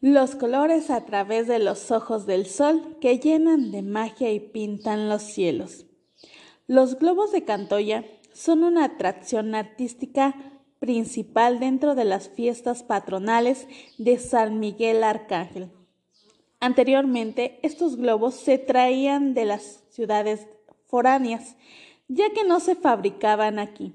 Los colores a través de los ojos del sol que llenan de magia y pintan los cielos. Los globos de Cantoya son una atracción artística principal dentro de las fiestas patronales de San Miguel Arcángel. Anteriormente, estos globos se traían de las ciudades foráneas, ya que no se fabricaban aquí.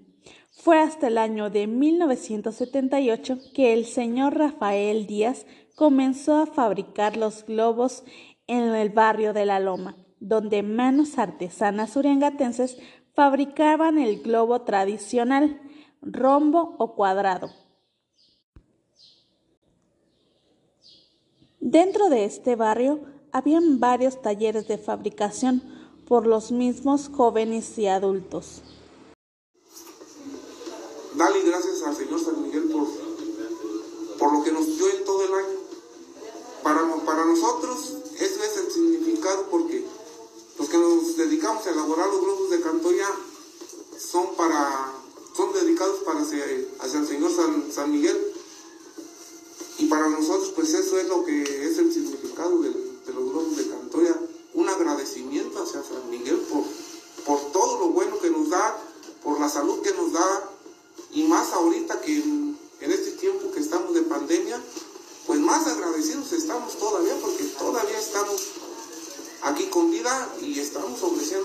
Fue hasta el año de 1978 que el señor Rafael Díaz comenzó a fabricar los globos en el barrio de La Loma, donde manos artesanas uriangatenses fabricaban el globo tradicional, rombo o cuadrado. Dentro de este barrio habían varios talleres de fabricación por los mismos jóvenes y adultos. Dale gracias al Señor San Miguel por, por lo que nos dio en todo el año. Para, para nosotros eso es el significado porque los que nos dedicamos a elaborar los globos de Cantoya son para son dedicados para hacia, hacia el Señor San, San, Miguel y para nosotros pues eso es lo que es el significado de, los globos de Cantoya un agradecimiento hacia San Miguel por, por todo lo bueno que nos da por la salud que nos da y más ahorita que en, este tiempo que estamos de pandemia, pues más agradecidos estamos todavía porque todavía estamos aquí con vida y estamos ofreciéndole